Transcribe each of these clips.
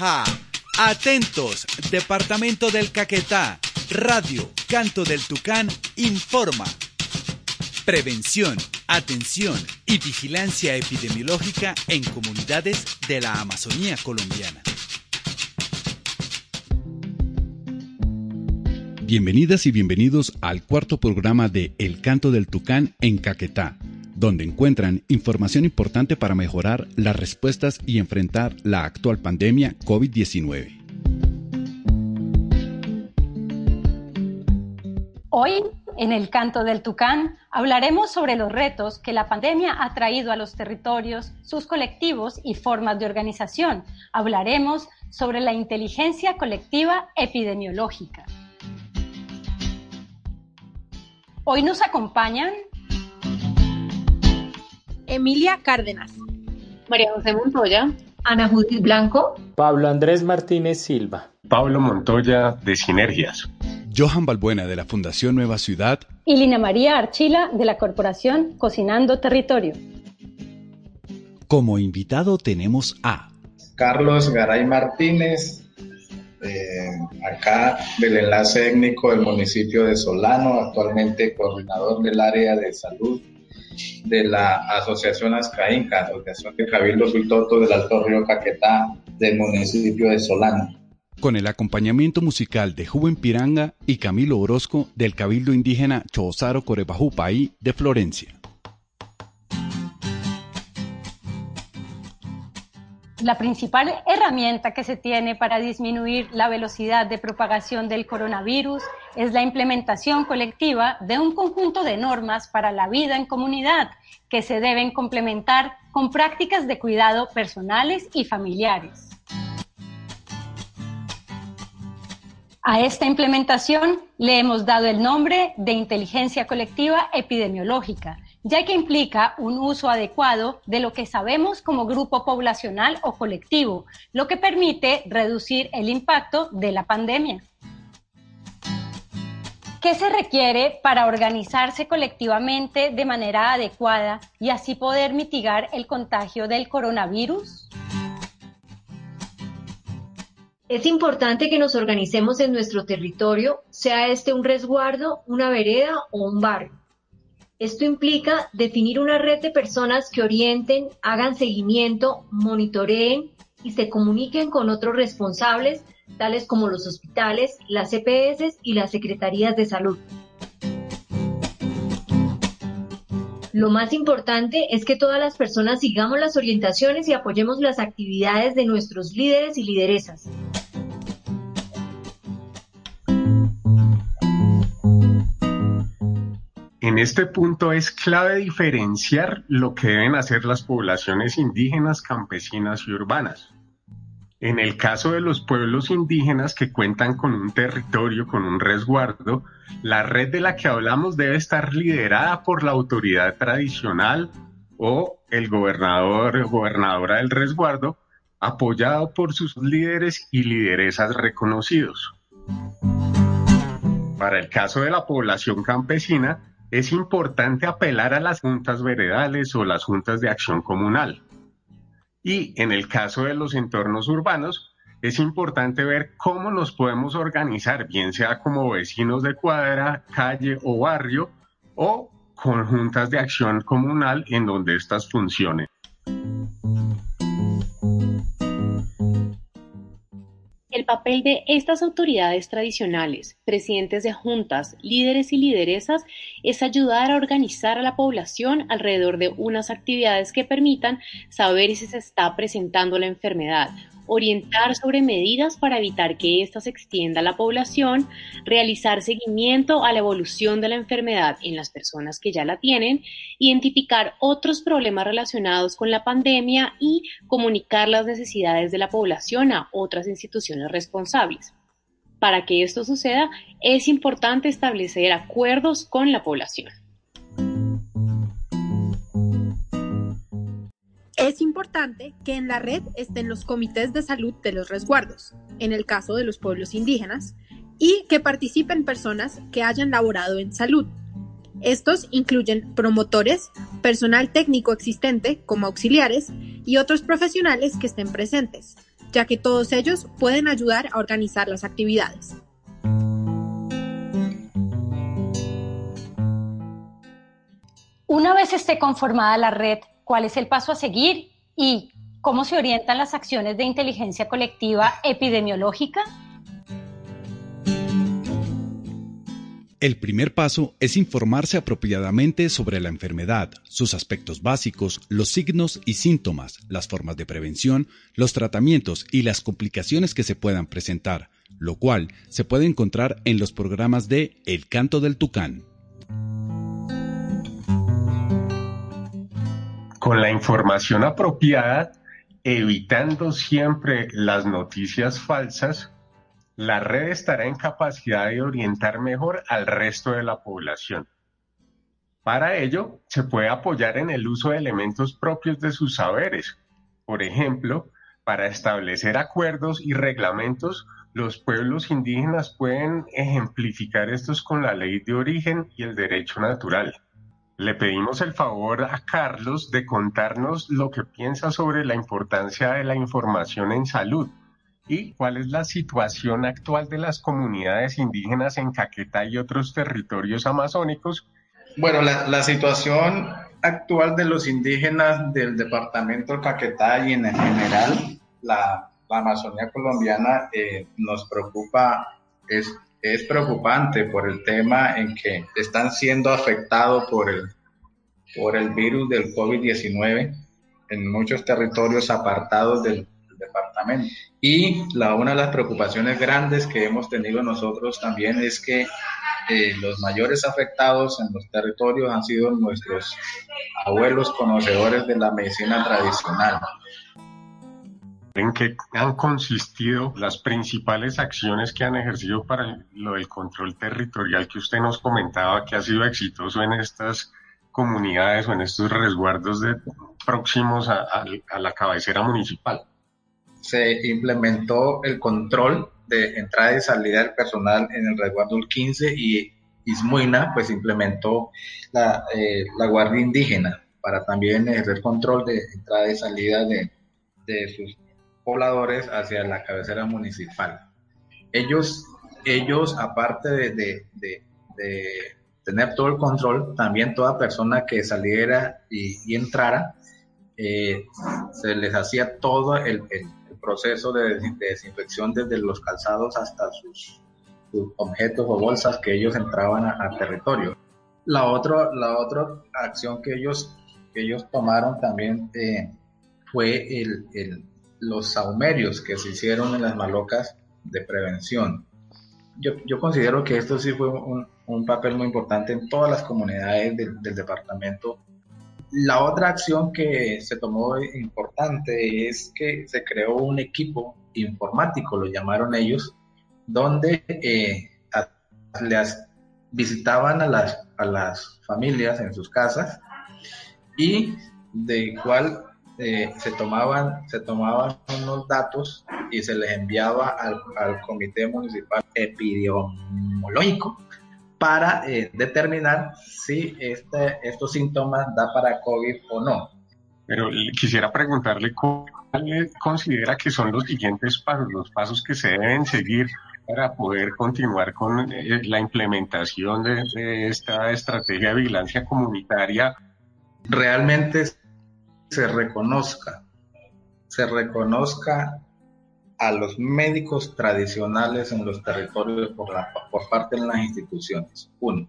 Ja. Atentos, Departamento del Caquetá, Radio Canto del Tucán informa. Prevención, atención y vigilancia epidemiológica en comunidades de la Amazonía colombiana. Bienvenidas y bienvenidos al cuarto programa de El Canto del Tucán en Caquetá, donde encuentran información importante para mejorar las respuestas y enfrentar la actual pandemia COVID-19. Hoy, en el Canto del Tucán, hablaremos sobre los retos que la pandemia ha traído a los territorios, sus colectivos y formas de organización. Hablaremos sobre la inteligencia colectiva epidemiológica. Hoy nos acompañan Emilia Cárdenas, María José Montoya, Ana Judith Blanco, Pablo Andrés Martínez Silva, Pablo Montoya de Sinergias, Johan Balbuena de la Fundación Nueva Ciudad y Lina María Archila de la Corporación Cocinando Territorio. Como invitado tenemos a Carlos Garay Martínez, acá del enlace étnico del municipio de Solano, actualmente coordinador del área de salud de la Asociación Azcaínca, Asociación de Cabildo Suitoto del Alto Río Caquetá del municipio de Solano. Con el acompañamiento musical de Juven Piranga y Camilo Orozco del Cabildo Indígena Chozaro Corebajupaí de Florencia. La principal herramienta que se tiene para disminuir la velocidad de propagación del coronavirus es la implementación colectiva de un conjunto de normas para la vida en comunidad que se deben complementar con prácticas de cuidado personales y familiares. A esta implementación le hemos dado el nombre de inteligencia colectiva epidemiológica, ya que implica un uso adecuado de lo que sabemos como grupo poblacional o colectivo, lo que permite reducir el impacto de la pandemia. ¿Qué se requiere para organizarse colectivamente de manera adecuada y así poder mitigar el contagio del coronavirus? Es importante que nos organicemos en nuestro territorio, sea este un resguardo, una vereda o un barrio esto implica definir una red de personas que orienten, hagan seguimiento, monitoreen y se comuniquen con otros responsables, tales como los hospitales, las EPS y las secretarías de salud. Lo más importante es que todas las personas sigamos las orientaciones y apoyemos las actividades de nuestros líderes y lideresas. En este punto es clave diferenciar lo que deben hacer las poblaciones indígenas, campesinas y urbanas. En el caso de los pueblos indígenas que cuentan con un territorio, con un resguardo, la red de la que hablamos debe estar liderada por la autoridad tradicional o el gobernador o gobernadora del resguardo, apoyado por sus líderes y lideresas reconocidos. Para el caso de la población campesina, es importante apelar a las juntas veredales o las juntas de acción comunal. Y en el caso de los entornos urbanos, es importante ver cómo nos podemos organizar, bien sea como vecinos de cuadra, calle o barrio, o con juntas de acción comunal en donde éstas funcionen. Papel de estas autoridades tradicionales, presidentes de juntas, líderes y lideresas, es ayudar a organizar a la población alrededor de unas actividades que permitan saber si se está presentando la enfermedad, orientar sobre medidas para evitar que ésta se extienda a la población, realizar seguimiento a la evolución de la enfermedad en las personas que ya la tienen, identificar otros problemas relacionados con la pandemia y comunicar las necesidades de la población a otras instituciones responsables. Para que esto suceda, es importante establecer acuerdos con la población. Importante que en la red estén los comités de salud de los resguardos, en el caso de los pueblos indígenas, y que participen personas que hayan laborado en salud. Estos incluyen promotores, personal técnico existente como auxiliares y otros profesionales que estén presentes, ya que todos ellos pueden ayudar a organizar las actividades. Una vez esté conformada la red, ¿cuál es el paso a seguir y cómo se orientan las acciones de inteligencia colectiva epidemiológica? El primer paso es informarse apropiadamente sobre la enfermedad, sus aspectos básicos, los signos y síntomas, las formas de prevención, los tratamientos y las complicaciones que se puedan presentar, lo cual se puede encontrar en los programas de El Canto del Tucán. Con la información apropiada, evitando siempre las noticias falsas, la red estará en capacidad de orientar mejor al resto de la población. Para ello, se puede apoyar en el uso de elementos propios de sus saberes. Por ejemplo, para establecer acuerdos y reglamentos, los pueblos indígenas pueden ejemplificar estos con la ley de origen y el derecho natural. Le pedimos el favor a Carlos de contarnos lo que piensa sobre la importancia de la información en salud y cuál es la situación actual de las comunidades indígenas en Caquetá y otros territorios amazónicos. Bueno, la, situación actual de los indígenas del departamento de Caquetá y en general la, Amazonía colombiana eh, nos preocupa, es, es preocupante por el tema en que están siendo afectados por el, por el virus del COVID-19 en muchos territorios apartados del departamento. Y la, una de las preocupaciones grandes que hemos tenido nosotros también es que eh, los mayores afectados en los territorios han sido nuestros abuelos conocedores de la medicina tradicional. ¿En qué han consistido las principales acciones que han ejercido para lo del control territorial que usted nos comentaba que ha sido exitoso en estas comunidades o en estos resguardos de, próximos a la cabecera municipal? se implementó el control de entrada y salida del personal en el resguardo 15 y Ismuina pues implementó la, eh, la Guardia Indígena para también ejercer control de entrada y salida de, de sus pobladores hacia la cabecera municipal. Ellos, ellos aparte de, de, de, tener todo el control, también toda persona que saliera y, entrara, eh, se les hacía todo el, el proceso de, desinfección desde los calzados hasta sus, objetos o bolsas que ellos entraban a, territorio. La otra, la otra acción que ellos, que ellos tomaron también eh, fue el, el, los saumerios que se hicieron en las malocas de prevención. Yo, yo considero que esto sí fue un, un, papel muy importante en todas las comunidades del, departamento la otra acción que se tomó importante es que se creó un equipo informático, lo llamaron ellos, donde eh, les visitaban a las, a las familias en sus casas y de cual eh, se, tomaban, se tomaban unos datos y se les enviaba al, al Comité Municipal Epidemiológico para eh, determinar si este, estos síntomas da para COVID o no. Pero quisiera preguntarle cuál considera que son los siguientes pasos, los pasos que se deben seguir para poder continuar con eh, la implementación de, de esta estrategia de vigilancia comunitaria. Realmente se reconozca, se reconozca a los médicos tradicionales en los territorios por, la, por parte de las instituciones. Uno.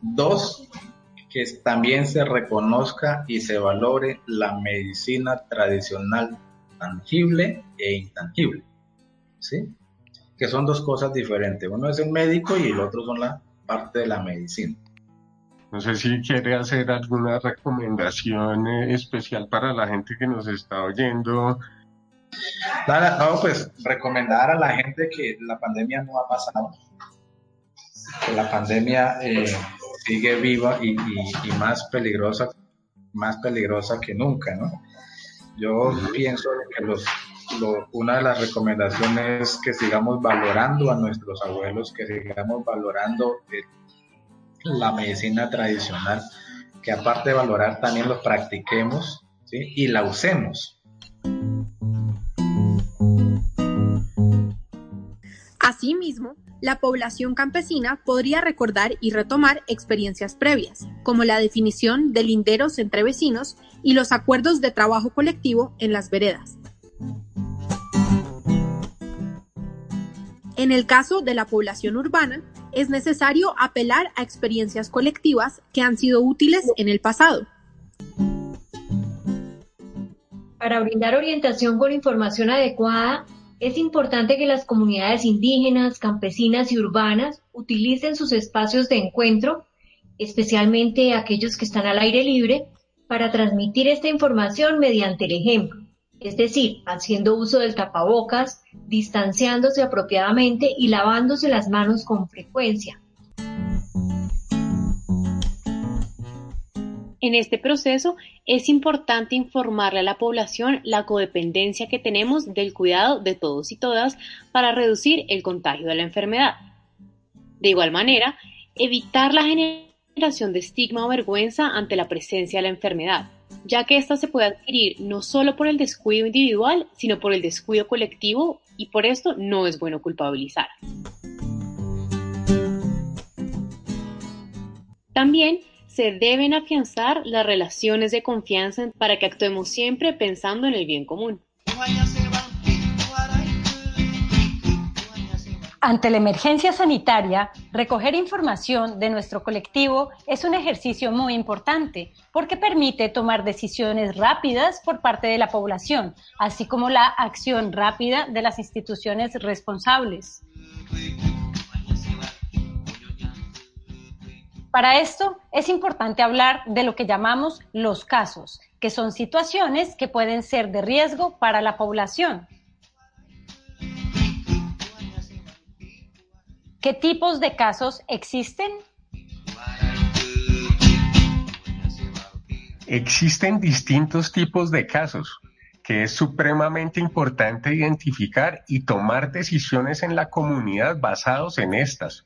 Dos, que también se reconozca y se valore la medicina tradicional tangible e intangible. ¿Sí? Que son dos cosas diferentes. Uno es el médico y el otro son la parte de la medicina. No sé si quiere hacer alguna recomendación eh, especial para la gente que nos está oyendo. Nada, no, pues recomendar a la gente que la pandemia no ha pasado, que la pandemia eh, sigue viva y, más peligrosa, más peligrosa que nunca, ¿no? Yo pienso que los, una de las recomendaciones es que sigamos valorando a nuestros abuelos, que sigamos valorando la medicina tradicional, que aparte de valorar también lo practiquemos y la usemos Asimismo, la población campesina podría recordar y retomar experiencias previas, como la definición de linderos entre vecinos y los acuerdos de trabajo colectivo en las veredas. En el caso de la población urbana, es necesario apelar a experiencias colectivas que han sido útiles en el pasado. Para brindar orientación con información adecuada, es importante que las comunidades indígenas, campesinas y urbanas utilicen sus espacios de encuentro, especialmente aquellos que están al aire libre, para transmitir esta información mediante el ejemplo, es decir, haciendo uso del tapabocas, distanciándose apropiadamente y lavándose las manos con frecuencia. En este proceso es importante informarle a la población la codependencia que tenemos del cuidado de todos y todas para reducir el contagio de la enfermedad. De igual manera, evitar la generación de estigma o vergüenza ante la presencia de la enfermedad, ya que ésta se puede adquirir no solo por el descuido individual, sino por el descuido colectivo y por esto no es bueno culpabilizar. También se deben afianzar las relaciones de confianza para que actuemos siempre pensando en el bien común. Ante la emergencia sanitaria, recoger información de nuestro colectivo es un ejercicio muy importante porque permite tomar decisiones rápidas por parte de la población, así como la acción rápida de las instituciones responsables. Para esto es importante hablar de lo que llamamos los casos, que son situaciones que pueden ser de riesgo para la población. ¿Qué tipos de casos existen? Existen distintos tipos de casos que es supremamente importante identificar y tomar decisiones en la comunidad basados en estas.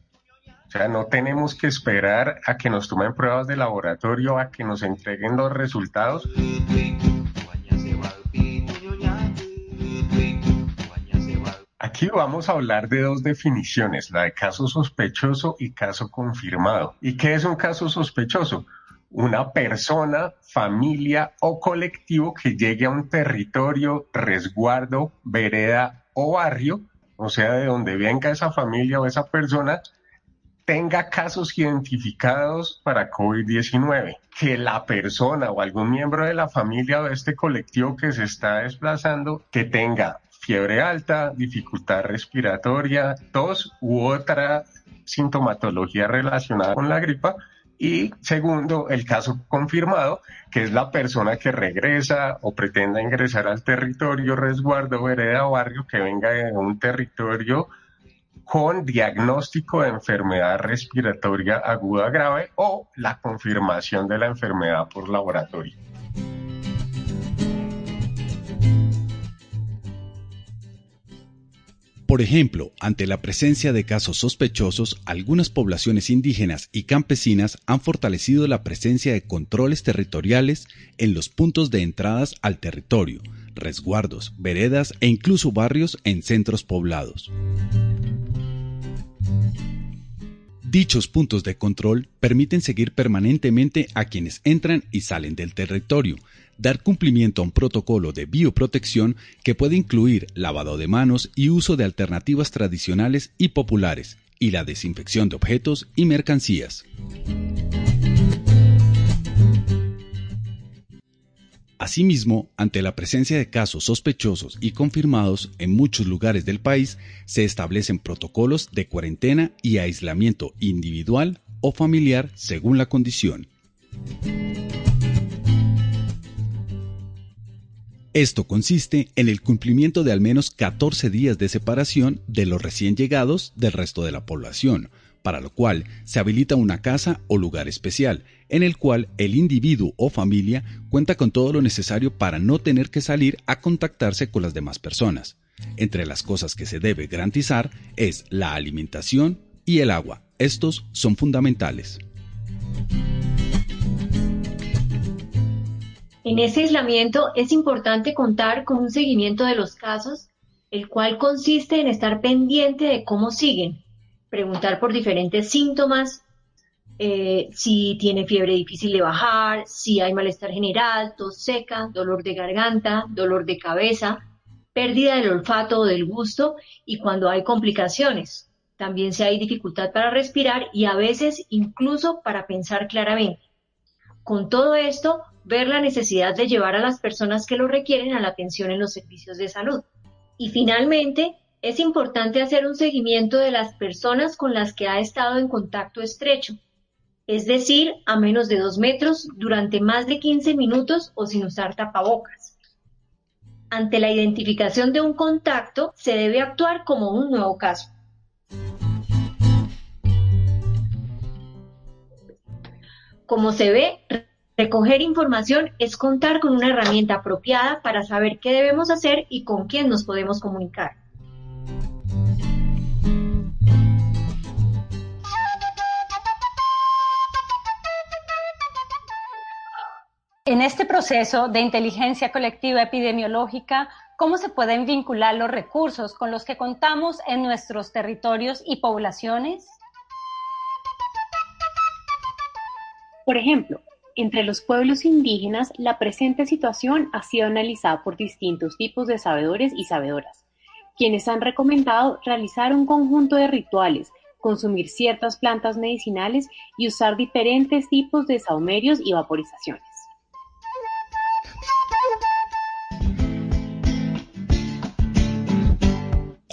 O sea, no tenemos que esperar a que nos tomen pruebas de laboratorio, a que nos entreguen los resultados. Aquí vamos a hablar de dos definiciones, la de caso sospechoso y caso confirmado. ¿Y qué es un caso sospechoso? Una persona, familia o colectivo que llegue a un territorio, resguardo, vereda o barrio, o sea, de donde venga esa familia o esa persona, tenga casos identificados para COVID-19, que la persona o algún miembro de la familia o de este colectivo que se está desplazando, que tenga fiebre alta, dificultad respiratoria, tos u otra sintomatología relacionada con la gripa. Y segundo, el caso confirmado, que es la persona que regresa o pretenda ingresar al territorio, resguardo, vereda o barrio, que venga de un territorio con diagnóstico de enfermedad respiratoria aguda grave o la confirmación de la enfermedad por laboratorio. Por ejemplo, ante la presencia de casos sospechosos, algunas poblaciones indígenas y campesinas han fortalecido la presencia de controles territoriales en los puntos de entradas al territorio, resguardos, veredas e incluso barrios en centros poblados. Dichos puntos de control permiten seguir permanentemente a quienes entran y salen del territorio, dar cumplimiento a un protocolo de bioprotección que puede incluir lavado de manos y uso de alternativas tradicionales y populares, y la desinfección de objetos y mercancías. Asimismo, ante la presencia de casos sospechosos y confirmados en muchos lugares del país, se establecen protocolos de cuarentena y aislamiento individual o familiar según la condición. Esto consiste en el cumplimiento de al menos 14 días de separación de los recién llegados del resto de la población, para lo cual se habilita una casa o lugar especial, en el cual el individuo o familia cuenta con todo lo necesario para no tener que salir a contactarse con las demás personas. Entre las cosas que se debe garantizar es la alimentación y el agua. Estos son fundamentales. En ese aislamiento es importante contar con un seguimiento de los casos el cual consiste en estar pendiente de cómo siguen, preguntar por diferentes síntomas, eh, si tiene fiebre difícil de bajar, si hay malestar general, tos seca, dolor de garganta, dolor de cabeza, pérdida del olfato o del gusto y cuando hay complicaciones. También si hay dificultad para respirar y a veces incluso para pensar claramente. Con todo esto, ver la necesidad de llevar a las personas que lo requieren a la atención en los servicios de salud. Y finalmente, es importante hacer un seguimiento de las personas con las que ha estado en contacto estrecho, es decir, a menos de dos metros durante más de 15 minutos o sin usar tapabocas. Ante la identificación de un contacto, se debe actuar como un nuevo caso. Como se ve, recoger información es contar con una herramienta apropiada para saber qué debemos hacer y con quién nos podemos comunicar. En este proceso de inteligencia colectiva epidemiológica, ¿cómo se pueden vincular los recursos con los que contamos en nuestros territorios y poblaciones? Por ejemplo, entre los pueblos indígenas, la presente situación ha sido analizada por distintos tipos de sabedores y sabedoras, quienes han recomendado realizar un conjunto de rituales, consumir ciertas plantas medicinales y usar diferentes tipos de saumerios y vaporizaciones.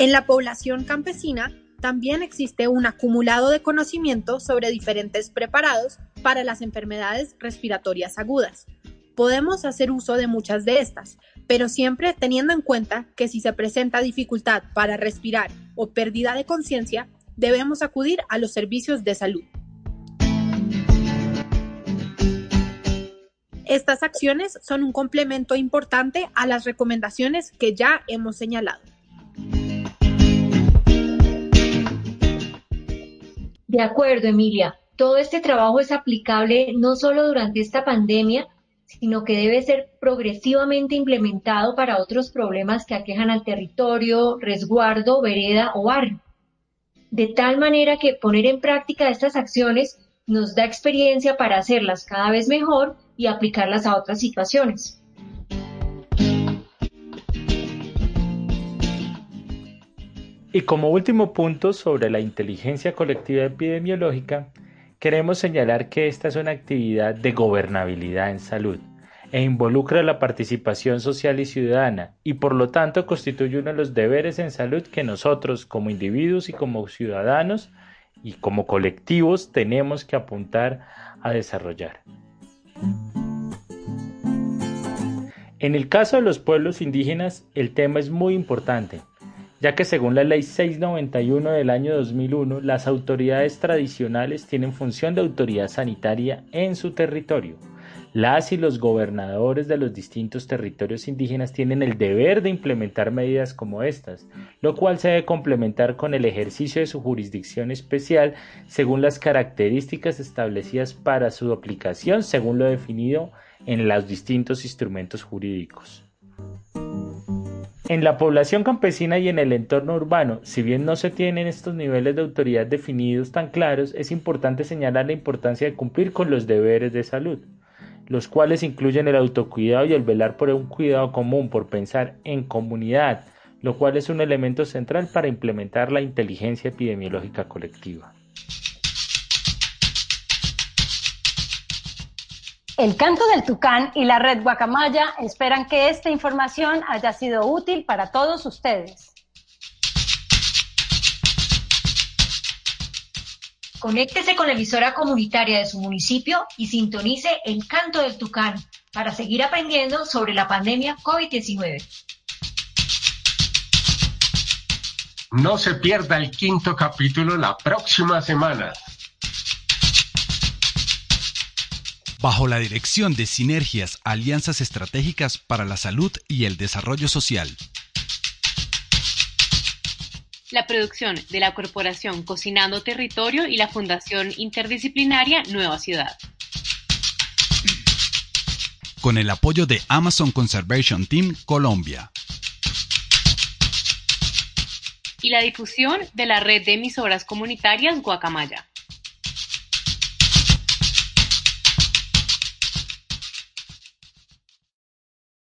En la población campesina también existe un acumulado de conocimiento sobre diferentes preparados para las enfermedades respiratorias agudas. Podemos hacer uso de muchas de estas, pero siempre teniendo en cuenta que si se presenta dificultad para respirar o pérdida de conciencia, debemos acudir a los servicios de salud. Estas acciones son un complemento importante a las recomendaciones que ya hemos señalado. De acuerdo, Emilia. Todo este trabajo es aplicable no solo durante esta pandemia, sino que debe ser progresivamente implementado para otros problemas que aquejan al territorio, resguardo, vereda o barrio. De tal manera que poner en práctica estas acciones nos da experiencia para hacerlas cada vez mejor y aplicarlas a otras situaciones. Y como último punto sobre la inteligencia colectiva epidemiológica, queremos señalar que esta es una actividad de gobernabilidad en salud e involucra la participación social y ciudadana y por lo tanto constituye uno de los deberes en salud que nosotros como individuos y como ciudadanos y como colectivos tenemos que apuntar a desarrollar. En el caso de los pueblos indígenas, el tema es muy importante, ya que según la Ley 691 del año 2001, las autoridades tradicionales tienen función de autoridad sanitaria en su territorio. Las y los gobernadores de los distintos territorios indígenas tienen el deber de implementar medidas como estas, lo cual se debe complementar con el ejercicio de su jurisdicción especial según las características establecidas para su aplicación según lo definido en los distintos instrumentos jurídicos. En la población campesina y en el entorno urbano, si bien no se tienen estos niveles de autoridad definidos tan claros, es importante señalar la importancia de cumplir con los deberes de salud, los cuales incluyen el autocuidado y el velar por un cuidado común, por pensar en comunidad, lo cual es un elemento central para implementar la inteligencia epidemiológica colectiva. El Canto del Tucán y la Red Guacamaya esperan que esta información haya sido útil para todos ustedes. Conéctese con la emisora comunitaria de su municipio y sintonice El Canto del Tucán para seguir aprendiendo sobre la pandemia COVID-19. No se pierda el quinto capítulo la próxima semana. Bajo la dirección de Sinergias Alianzas Estratégicas para la Salud y el Desarrollo Social. La producción de la Corporación Cocinando Territorio y la Fundación Interdisciplinaria Nueva Ciudad. Con el apoyo de Amazon Conservation Team Colombia. y la difusión de la red de emisoras comunitarias Guacamaya.